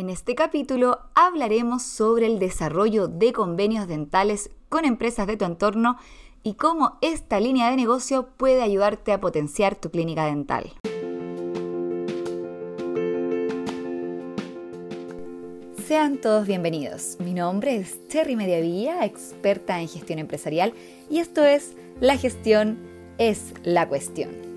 En este capítulo hablaremos sobre el desarrollo de convenios dentales con empresas de tu entorno y cómo esta línea de negocio puede ayudarte a potenciar tu clínica dental. Sean todos bienvenidos. Mi nombre es Cherry Mediavilla, experta en gestión empresarial, y esto es La gestión es la cuestión.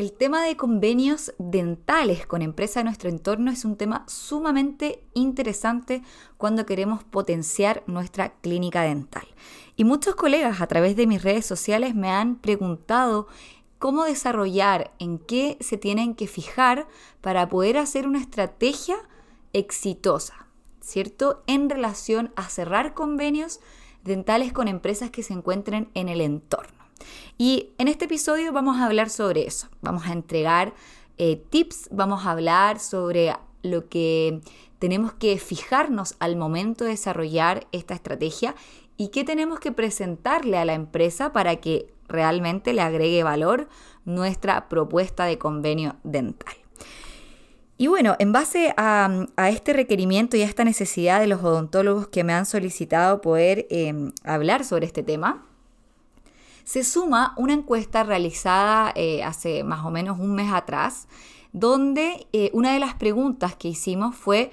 El tema de convenios dentales con empresas de nuestro entorno es un tema sumamente interesante cuando queremos potenciar nuestra clínica dental. Y muchos colegas a través de mis redes sociales me han preguntado cómo desarrollar, en qué se tienen que fijar para poder hacer una estrategia exitosa, ¿cierto? En relación a cerrar convenios dentales con empresas que se encuentren en el entorno. Y en este episodio vamos a hablar sobre eso. Vamos a entregar eh, tips, vamos a hablar sobre lo que tenemos que fijarnos al momento de desarrollar esta estrategia y qué tenemos que presentarle a la empresa para que realmente le agregue valor nuestra propuesta de convenio dental. Y bueno, en base a, este requerimiento y a esta necesidad de los odontólogos que me han solicitado poder eh, hablar sobre este tema, se suma una encuesta realizada eh, hace más o menos un mes atrás, donde eh, una de las preguntas que hicimos fue,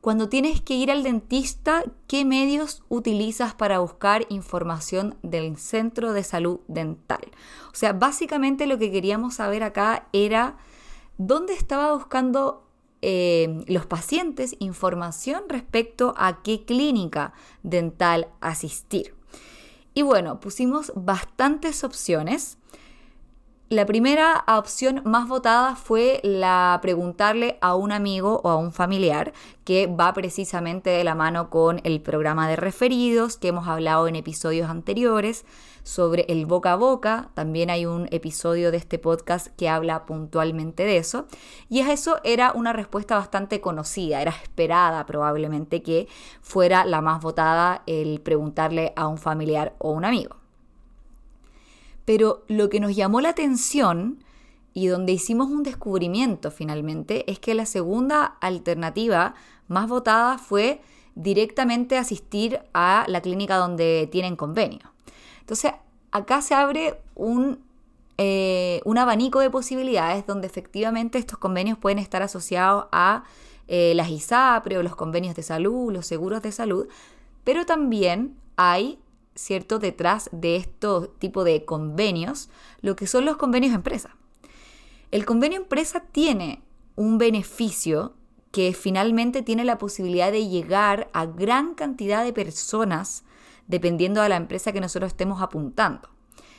cuando tienes que ir al dentista, ¿qué medios utilizas para buscar información del centro de salud dental? O sea, básicamente lo que queríamos saber acá era dónde estaba buscando eh, los pacientes información respecto a qué clínica dental asistir. Y bueno, pusimos bastantes opciones. La primera opción más votada fue la preguntarle a un amigo o a un familiar que va precisamente de la mano con el programa de referidos que hemos hablado en episodios anteriores sobre el boca a boca. También hay un episodio de este podcast que habla puntualmente de eso. Y eso era una respuesta bastante conocida, era esperada probablemente que fuera la más votada el preguntarle a un familiar o un amigo. Pero lo que nos llamó la atención y donde hicimos un descubrimiento finalmente es que la segunda alternativa más votada fue directamente asistir a la clínica donde tienen convenio. Entonces, acá se abre un, eh, un abanico de posibilidades donde efectivamente estos convenios pueden estar asociados a eh, las ISAPRE o los convenios de salud, los seguros de salud, pero también hay, ¿cierto?, detrás de estos tipos de convenios, lo que son los convenios empresa. El convenio empresa tiene un beneficio que finalmente tiene la posibilidad de llegar a gran cantidad de personas dependiendo de la empresa que nosotros estemos apuntando.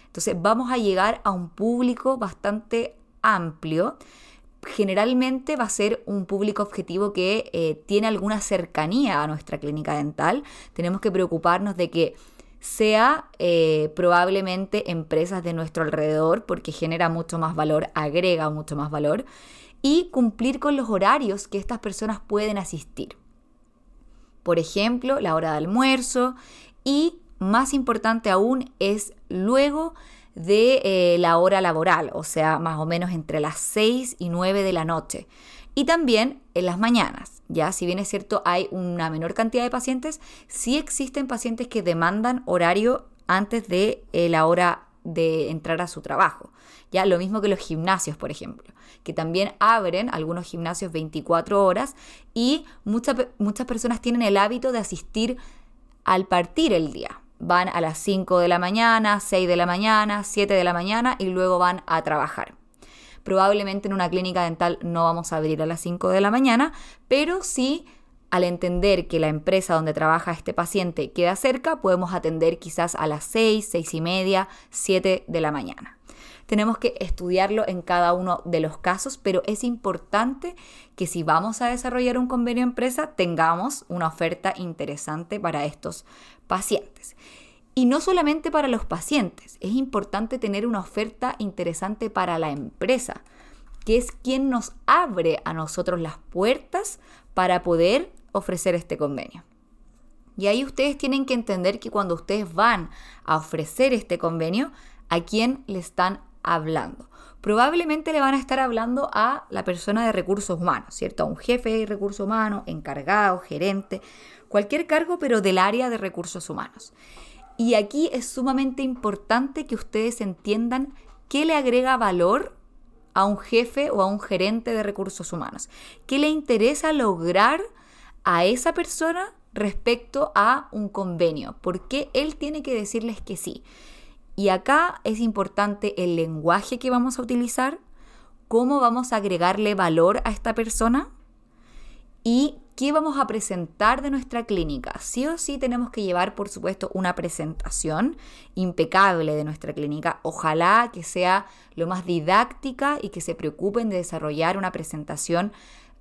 Entonces vamos a llegar a un público bastante amplio. Generalmente va a ser un público objetivo que eh, tiene alguna cercanía a nuestra clínica dental. Tenemos que preocuparnos de que sea eh, probablemente empresas de nuestro alrededor porque genera mucho más valor, agrega mucho más valor y cumplir con los horarios que estas personas pueden asistir. Por ejemplo, la hora de almuerzo y más importante aún es luego de eh, la hora laboral, o sea, más o menos entre las 6 y 9 de la noche. Y también en las mañanas, ya si bien es cierto hay una menor cantidad de pacientes, sí existen pacientes que demandan horario antes de eh, la hora de entrar a su trabajo. Ya lo mismo que los gimnasios, por ejemplo, que también abren algunos gimnasios 24 horas y muchas, muchas personas tienen el hábito de asistir al partir el día. Van a las 5 de la mañana, 6 de la mañana, 7 de la mañana y luego van a trabajar. Probablemente en una clínica dental no vamos a abrir a las 5 de la mañana, pero sí al entender que la empresa donde trabaja este paciente queda cerca, podemos atender quizás a las 6, 6 y media, 7 de la mañana. Tenemos que estudiarlo en cada uno de los casos, pero es importante que si vamos a desarrollar un convenio empresa, tengamos una oferta interesante para estos pacientes. Y no solamente para los pacientes, es importante tener una oferta interesante para la empresa, que es quien nos abre a nosotros las puertas para poder ofrecer este convenio. Y ahí ustedes tienen que entender que cuando ustedes van a ofrecer este convenio, a quién le están hablando. probablemente le van a estar hablando a la persona de recursos humanos, ¿cierto? A un jefe de recursos humanos, encargado, gerente, cualquier cargo, pero del área de recursos humanos. Y aquí es sumamente importante que ustedes entiendan qué le agrega valor a un jefe o a un gerente de recursos humanos. ¿Qué le interesa lograr a esa persona respecto a un convenio? ¿Por qué él tiene que decirles que sí? Y acá es importante el lenguaje que vamos a utilizar, cómo vamos a agregarle valor a esta persona y qué vamos a presentar de nuestra clínica. Sí o sí tenemos que llevar, por supuesto, una presentación impecable de nuestra clínica. Ojalá que sea lo más didáctica y que se preocupen de desarrollar una presentación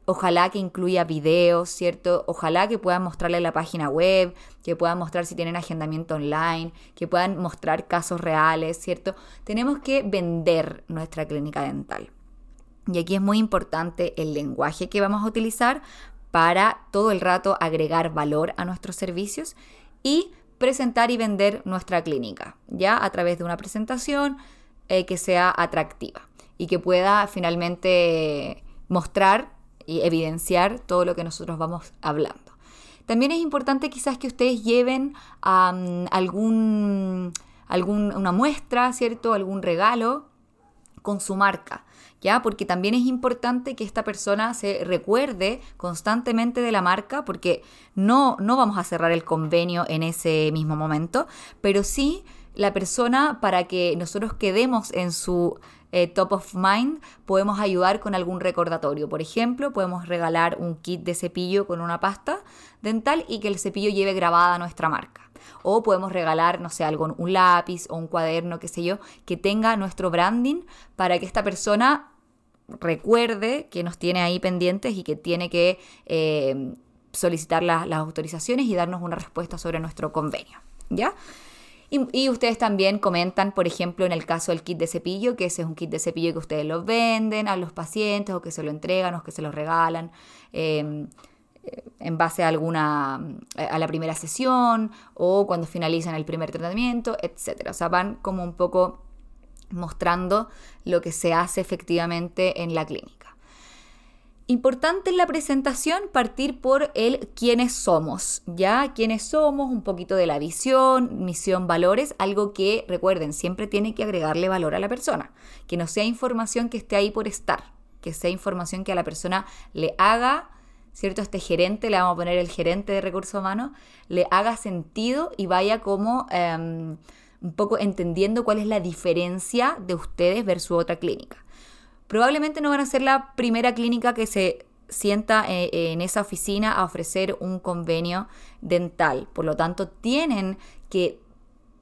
Ojalá que incluya videos, ¿cierto? Ojalá que puedan mostrarle la página web, que puedan mostrar si tienen agendamiento online, que puedan mostrar casos reales, ¿cierto? Tenemos que vender nuestra clínica dental. Y aquí es muy importante el lenguaje que vamos a utilizar para todo el rato agregar valor a nuestros servicios y presentar y vender nuestra clínica, ya a través de una presentación eh, que sea atractiva y que pueda finalmente mostrar y evidenciar todo lo que nosotros vamos hablando. También es importante quizás que ustedes lleven algún, algún, una muestra, ¿cierto? Algún regalo con su marca. ¿Ya? Porque también es importante que esta persona se recuerde constantemente de la marca, porque no, no vamos a cerrar el convenio en ese mismo momento, pero sí la persona para que nosotros quedemos en su eh, top of mind, podemos ayudar con algún recordatorio. Por ejemplo, podemos regalar un kit de cepillo con una pasta dental y que el cepillo lleve grabada nuestra marca. O podemos regalar, no sé, algo, un lápiz o un cuaderno, qué sé yo, que tenga nuestro branding para que esta persona recuerde que nos tiene ahí pendientes y que tiene que eh, solicitar las autorizaciones y darnos una respuesta sobre nuestro convenio. ¿Ya? Y, ustedes también comentan, por ejemplo, en el caso del kit de cepillo, que ese es un kit de cepillo que ustedes lo venden a los pacientes o que se lo entregan o que se lo regalan. Em, eh, en base a alguna a la primera sesión o cuando finalizan el primer tratamiento, etcétera. O sea, van como un poco mostrando lo que se hace efectivamente en la clínica. Importante en la presentación partir por el quiénes somos, ¿ya? Quiénes somos, un poquito de la visión, misión, valores, algo que recuerden, siempre tiene que agregarle valor a la persona, que no sea información que esté ahí por estar, que sea información que a la persona le haga, ¿cierto? Este gerente, le vamos a poner el gerente de recursos humanos, le haga sentido y vaya como em, un poco entendiendo cuál es la diferencia de ustedes versus otra clínica probablemente no van a ser la primera clínica que se sienta eh, en esa oficina a ofrecer un convenio dental. Por lo tanto, tienen que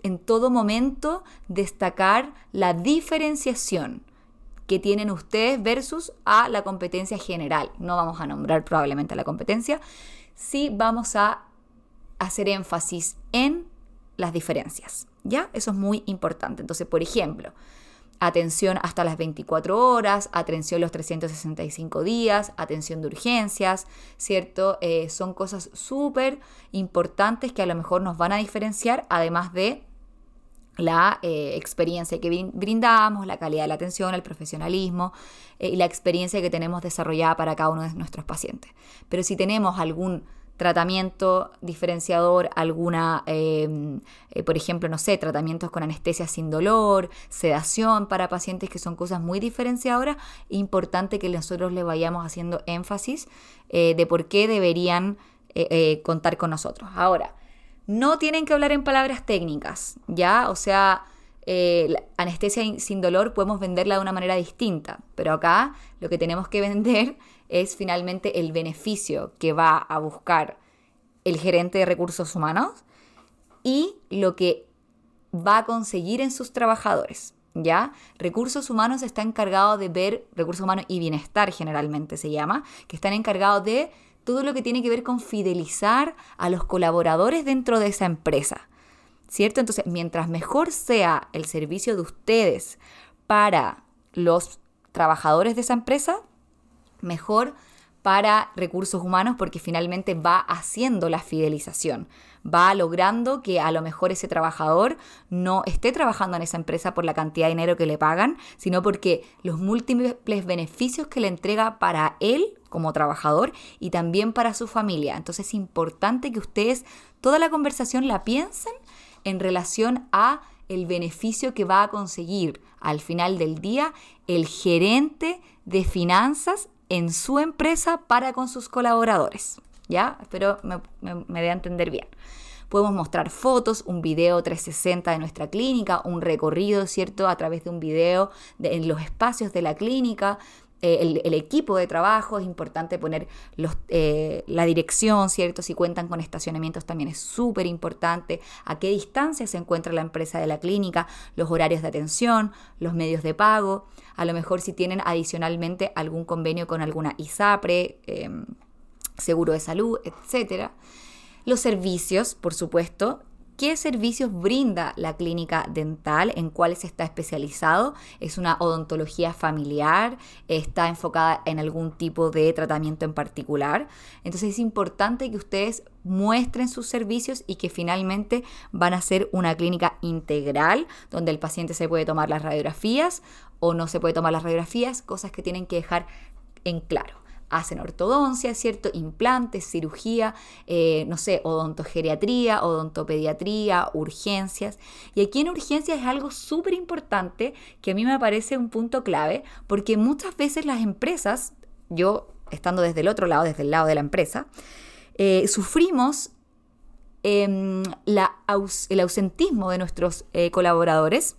en todo momento destacar la diferenciación que tienen ustedes versus a la competencia general. No vamos a nombrar probablemente la competencia, sí vamos a hacer énfasis en las diferencias. ¿Ya? Eso es muy importante. Entonces, por ejemplo, atención hasta las 24 horas, atención los 365 días, atención de urgencias, ¿cierto? Eh, son cosas súper importantes que a lo mejor nos van a diferenciar, además de la eh, experiencia que brindamos, la calidad de la atención, el profesionalismo eh, y la experiencia que tenemos desarrollada para cada uno de nuestros pacientes. Pero si tenemos algún tratamiento diferenciador, alguna, em, eh, por ejemplo, no sé, tratamientos con anestesia sin dolor, sedación para pacientes que son cosas muy diferenciadoras, importante que nosotros le vayamos haciendo énfasis eh, de por qué deberían eh, contar con nosotros. Ahora, no tienen que hablar en palabras técnicas, ¿ya? O sea, anestesia sin dolor podemos venderla de una manera distinta, pero acá lo que tenemos que vender es finalmente el beneficio que va a buscar el gerente de recursos humanos y lo que va a conseguir en sus trabajadores. ¿Ya? Recursos humanos está encargado de ver, recursos humanos y bienestar generalmente se llama, que están encargados de todo lo que tiene que ver con fidelizar a los colaboradores dentro de esa empresa. ¿Cierto? Entonces, mientras mejor sea el servicio de ustedes para los trabajadores de esa empresa, mejor para recursos humanos porque finalmente va haciendo la fidelización, va logrando que a lo mejor ese trabajador no esté trabajando en esa empresa por la cantidad de dinero que le pagan, sino porque los múltiples beneficios que le entrega para él como trabajador y también para su familia. Entonces es importante que ustedes toda la conversación la piensen en relación a el beneficio que va a conseguir al final del día el gerente de finanzas en su empresa para con sus colaboradores. ¿Ya? Espero me, dé a entender bien. Podemos mostrar fotos, un video 360 de nuestra clínica, un recorrido, ¿cierto? A través de un video de, en los espacios de la clínica, eh, el, equipo de trabajo, es importante poner los, eh, la dirección, ¿cierto? Si cuentan con estacionamientos también es súper importante, a qué distancia se encuentra la empresa de la clínica, los horarios de atención, los medios de pago, a lo mejor si tienen adicionalmente algún convenio con alguna ISAPRE, em, seguro de salud, etcétera. Los servicios, por supuesto, ¿Qué servicios brinda la clínica dental? ¿En cuáles está especializado? ¿Es una odontología familiar? ¿Está enfocada en algún tipo de tratamiento en particular? Entonces es importante que ustedes muestren sus servicios y que finalmente van a ser una clínica integral donde el paciente se puede tomar las radiografías o no se puede tomar las radiografías, cosas que tienen que dejar en claro hacen ortodoncia, ¿cierto? Implantes, cirugía, eh, no sé, odontogeriatría, odontopediatría, urgencias. Y aquí en urgencias es algo súper importante que a mí me parece un punto clave, porque muchas veces las empresas, yo estando desde el otro lado, desde el lado de la empresa, eh, sufrimos em, el ausentismo de nuestros eh, colaboradores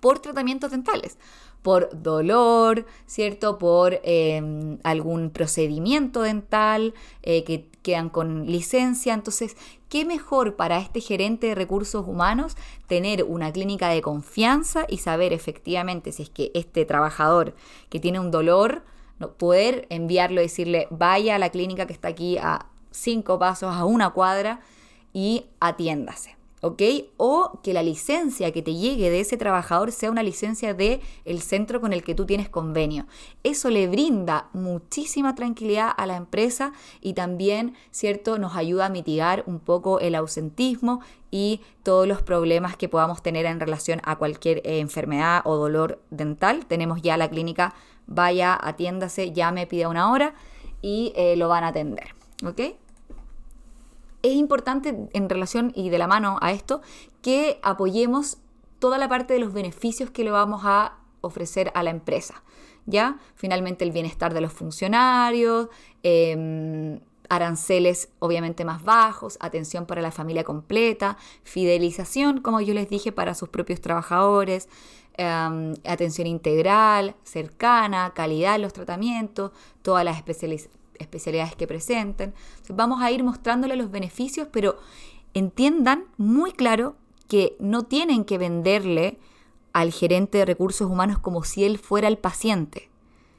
por tratamientos dentales por dolor, ¿cierto? Por em, algún procedimiento dental eh, que quedan con licencia. Entonces, ¿qué mejor para este gerente de recursos humanos tener una clínica de confianza y saber efectivamente si es que este trabajador que tiene un dolor, poder enviarlo y decirle, vaya a la clínica que está aquí a cinco pasos, a una cuadra y atiéndase. ¿Ok? O que la licencia que te llegue de ese trabajador sea una licencia del el centro con el que tú tienes convenio. Eso le brinda muchísima tranquilidad a la empresa y también, ¿cierto?, nos ayuda a mitigar un poco el ausentismo y todos los problemas que podamos tener en relación a cualquier eh, enfermedad o dolor dental. Tenemos ya la clínica, vaya, atiéndase, llame, pida una hora y eh, lo van a atender, ¿ok? Es importante en relación y de la mano a esto que apoyemos toda la parte de los beneficios que le vamos a ofrecer a la empresa. ¿Ya? Finalmente el bienestar de los funcionarios, em, aranceles obviamente más bajos, atención para la familia completa, fidelización, como yo les dije, para sus propios trabajadores, em, atención integral, cercana, calidad en los tratamientos, todas las especializaciones especialidades que presenten. vamos a ir mostrándole los beneficios, pero entiendan muy claro que no tienen que venderle al gerente de recursos humanos como si él fuera el paciente.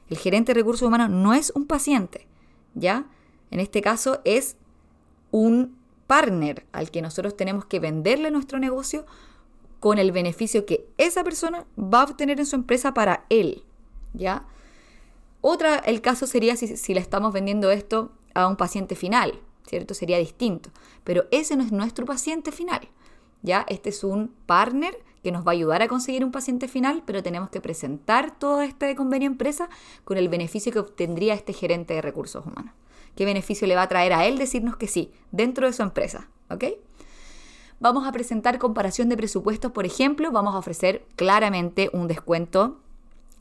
El gerente de recursos humanos no es un paciente, ¿ya? En este caso es un partner al que nosotros tenemos que venderle nuestro negocio con el beneficio que esa persona va a obtener en su empresa para él, ¿ya? Otra, el caso sería si, si le estamos vendiendo esto a un paciente final, ¿cierto? Sería distinto. Pero ese no es nuestro paciente final. ¿ya? Este es un partner que nos va a ayudar a conseguir un paciente final, pero tenemos que presentar todo este convenio empresa con el beneficio que obtendría este gerente de recursos humanos. ¿Qué beneficio le va a traer a él decirnos que sí, dentro de su empresa? ¿Ok? Vamos a presentar comparación de presupuestos, por ejemplo, vamos a ofrecer claramente un descuento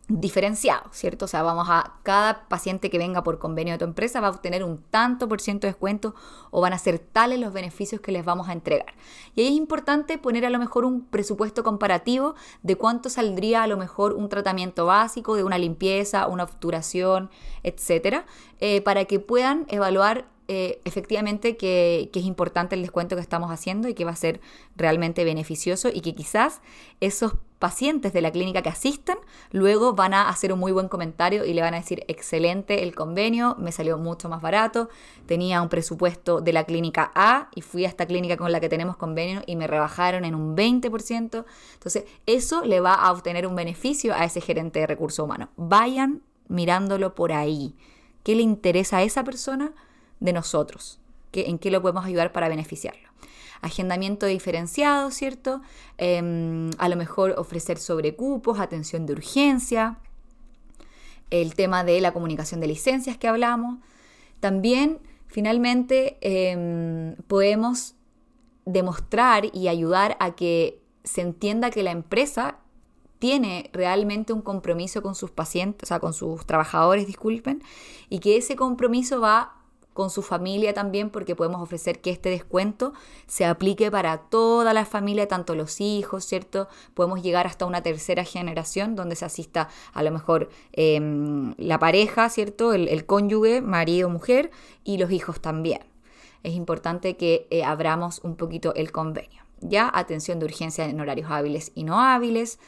diferenciado, ¿cierto? O sea, vamos a, cada paciente que venga por convenio de tu empresa va a obtener un tanto por ciento de descuento o van a ser tales los beneficios que les vamos a entregar. Y ahí es importante poner a lo mejor un presupuesto comparativo de cuánto saldría a lo mejor un tratamiento básico de una limpieza, una obturación, etcétera, eh, para que puedan evaluar eh, efectivamente que, es importante el descuento que estamos haciendo y que va a ser realmente beneficioso y que quizás esos pacientes de la clínica que asistan luego van a hacer un muy buen comentario y le van a decir excelente el convenio, me salió mucho más barato, tenía un presupuesto de la clínica A y fui a esta clínica con la que tenemos convenio y me rebajaron en un 20%. Entonces eso le va a obtener un beneficio a ese gerente de recursos humanos. Vayan mirándolo por ahí qué le interesa a esa persona de nosotros, en qué lo podemos ayudar para beneficiarlo. Agendamiento diferenciado, ¿cierto? Em, a lo mejor ofrecer sobrecupos, atención de urgencia, el tema de la comunicación de licencias que hablamos. También, finalmente, em, podemos demostrar y ayudar a que se entienda que la empresa tiene realmente un compromiso con sus pacientes, o sea, con sus trabajadores, disculpen, y que ese compromiso va con su familia también, porque podemos ofrecer que este descuento se aplique para toda la familia, tanto los hijos, ¿cierto? Podemos llegar hasta una tercera generación donde se asista a lo mejor em, la pareja, ¿cierto? El, cónyuge, marido, mujer, y los hijos también. Es importante que eh, abramos un poquito el convenio. Ya, atención de urgencia en horarios hábiles y no hábiles.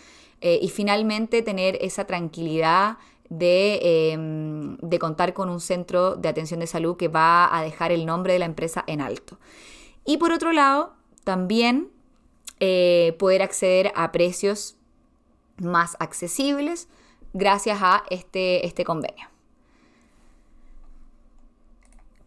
Eh, y finalmente tener esa tranquilidad Em, de, contar con un centro de atención de salud que va a dejar el nombre de la empresa en alto. Y por otro lado, también eh, poder acceder a precios más accesibles gracias a este, este convenio.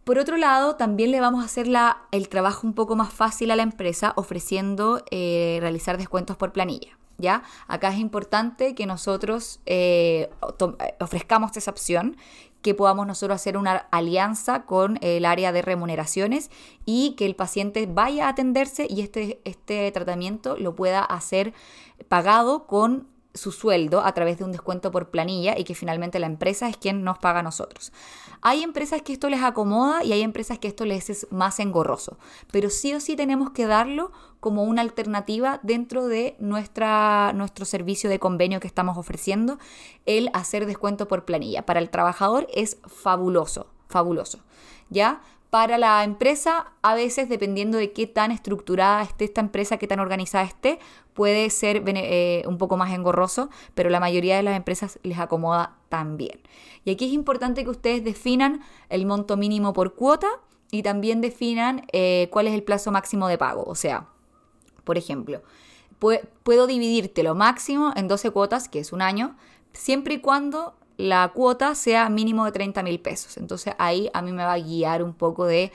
Por otro lado, también le vamos a hacer el trabajo un poco más fácil a la empresa ofreciendo eh, realizar descuentos por planilla. ¿Ya? Acá es importante que nosotros eh, ofrezcamos esa opción, que podamos nosotros hacer una alianza con el área de remuneraciones y que el paciente vaya a atenderse y este, este tratamiento lo pueda hacer pagado con su sueldo a través de un descuento por planilla y que finalmente la empresa es quien nos paga a nosotros. Hay empresas que esto les acomoda y hay empresas que esto les es más engorroso, pero sí o sí tenemos que darlo como una alternativa dentro de nuestra, nuestro servicio de convenio que estamos ofreciendo, el hacer descuento por planilla. Para el trabajador es fabuloso, fabuloso. ¿Ya? Para la empresa, a veces, dependiendo de qué tan estructurada esté esta empresa, qué tan organizada esté, puede ser eh, un poco más engorroso, pero la mayoría de las empresas les acomoda también. Y aquí es importante que ustedes definan el monto mínimo por cuota y también definan eh, cuál es el plazo máximo de pago. O sea, por ejemplo, puedo dividirte lo máximo en 12 cuotas, que es un año, siempre y cuando la cuota sea mínimo de 30 mil pesos. Entonces ahí a mí me va a guiar un poco de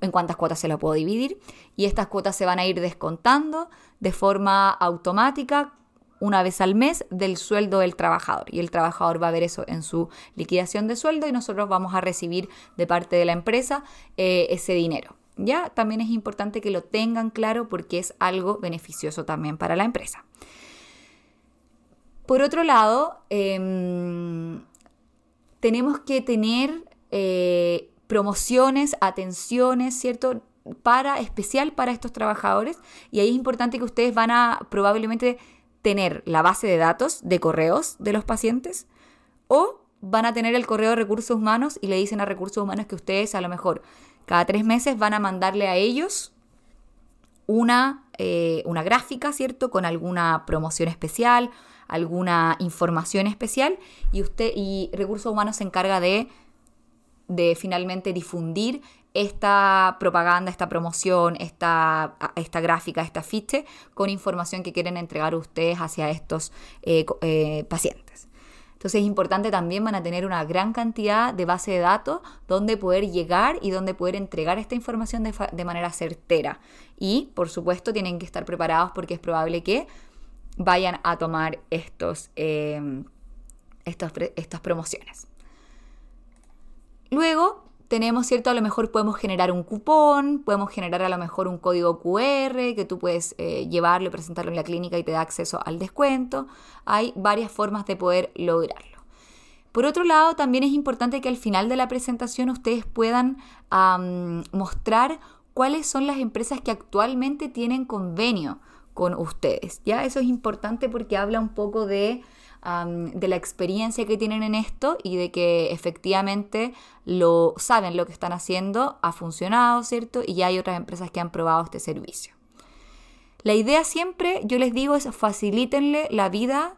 en cuántas cuotas se lo puedo dividir y estas cuotas se van a ir descontando de forma automática una vez al mes del sueldo del trabajador y el trabajador va a ver eso en su liquidación de sueldo y nosotros vamos a recibir de parte de la empresa eh, ese dinero. Ya también es importante que lo tengan claro porque es algo beneficioso también para la empresa. Por otro lado, em, tenemos que tener eh, promociones, atenciones, ¿cierto? Para, especial para estos trabajadores. Y ahí es importante que ustedes van a probablemente tener la base de datos de correos de los pacientes o van a tener el correo de recursos humanos y le dicen a recursos humanos que ustedes a lo mejor cada tres meses van a mandarle a ellos una, eh, una gráfica, ¿cierto? Con alguna promoción especial alguna información especial y usted y recursos humanos se encarga de, de finalmente difundir esta propaganda, esta promoción, esta, esta gráfica, esta fiche con información que quieren entregar ustedes hacia estos eh, eh, pacientes. Entonces es importante también van a tener una gran cantidad de base de datos donde poder llegar y donde poder entregar esta información de, de manera certera. Y por supuesto tienen que estar preparados porque es probable que vayan a tomar estos, em, estas promociones. Luego tenemos, ¿cierto? A lo mejor podemos generar un cupón, podemos generar a lo mejor un código QR que tú puedes eh, llevarlo y presentarlo en la clínica y te da acceso al descuento. Hay varias formas de poder lograrlo. Por otro lado, también es importante que al final de la presentación ustedes puedan mostrar cuáles son las empresas que actualmente tienen convenio con ustedes. ¿ya? Eso es importante porque habla un poco de, de la experiencia que tienen en esto y de que efectivamente lo saben lo que están haciendo, ha funcionado, ¿cierto? Y ya hay otras empresas que han probado este servicio. La idea siempre, yo les digo, es facilítenle la vida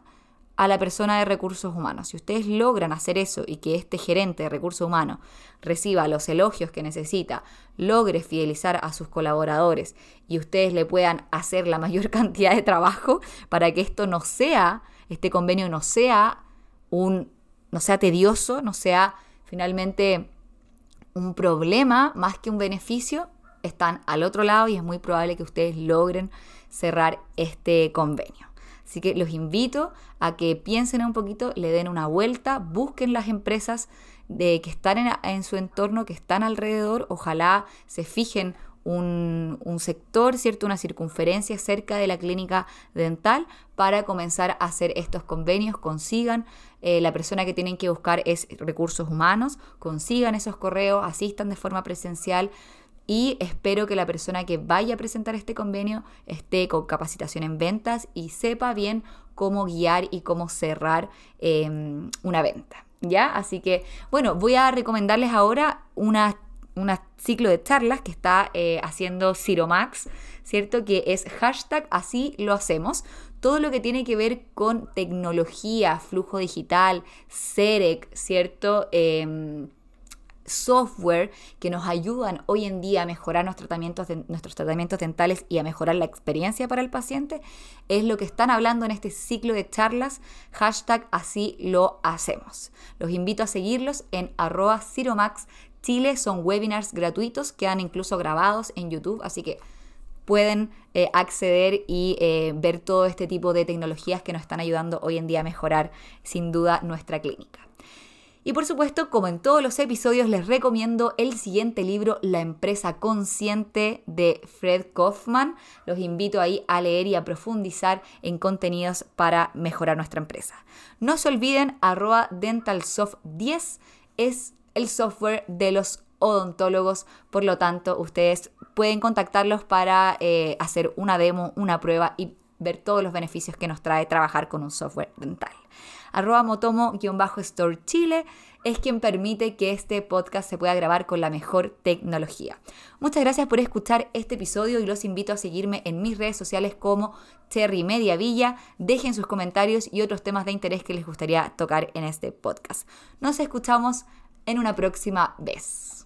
a la persona de recursos humanos. Si ustedes logran hacer eso y que este gerente de recursos humanos reciba los elogios que necesita, logre fidelizar a sus colaboradores y ustedes le puedan hacer la mayor cantidad de trabajo para que esto no sea, este convenio no sea un, no sea tedioso, no sea finalmente un problema más que un beneficio, están al otro lado y es muy probable que ustedes logren cerrar este convenio. Así que los invito a que piensen un poquito, le den una vuelta, busquen las empresas de, que están en, su entorno, que están alrededor, ojalá se fijen un, sector, ¿cierto? una circunferencia cerca de la clínica dental para comenzar a hacer estos convenios, consigan, eh, la persona que tienen que buscar es recursos humanos, consigan esos correos, asistan de forma presencial, y espero que la persona que vaya a presentar este convenio esté con capacitación en ventas y sepa bien cómo guiar y cómo cerrar em, una venta. ¿Ya? Así que, bueno, voy a recomendarles ahora una, ciclo de charlas que está eh, haciendo Ciromax, ¿cierto? Que es hashtag así lo hacemos. Todo lo que tiene que ver con tecnología, flujo digital, CEREC, ¿cierto? Em, software que nos ayudan hoy en día a mejorar nuestros tratamientos, nuestros tratamientos dentales y a mejorar la experiencia para el paciente, es lo que están hablando en este ciclo de charlas, hashtag así lo hacemos. Los invito a seguirlos en arroba Ciromax Chile, son webinars gratuitos, quedan incluso grabados en YouTube, así que pueden eh, acceder y eh, ver todo este tipo de tecnologías que nos están ayudando hoy en día a mejorar sin duda nuestra clínica. Y por supuesto, como en todos los episodios, les recomiendo el siguiente libro, La empresa consciente de Fred Kaufman. Los invito ahí a leer y a profundizar en contenidos para mejorar nuestra empresa. No se olviden, arroba dentalsoft10 es el software de los odontólogos, por lo tanto ustedes pueden contactarlos para eh, hacer una demo, una prueba y ver todos los beneficios que nos trae trabajar con un software dental arroba motomo-store chile es quien permite que este podcast se pueda grabar con la mejor tecnología. Muchas gracias por escuchar este episodio y los invito a seguirme en mis redes sociales como Cherry Media Villa. Dejen sus comentarios y otros temas de interés que les gustaría tocar en este podcast. Nos escuchamos en una próxima vez.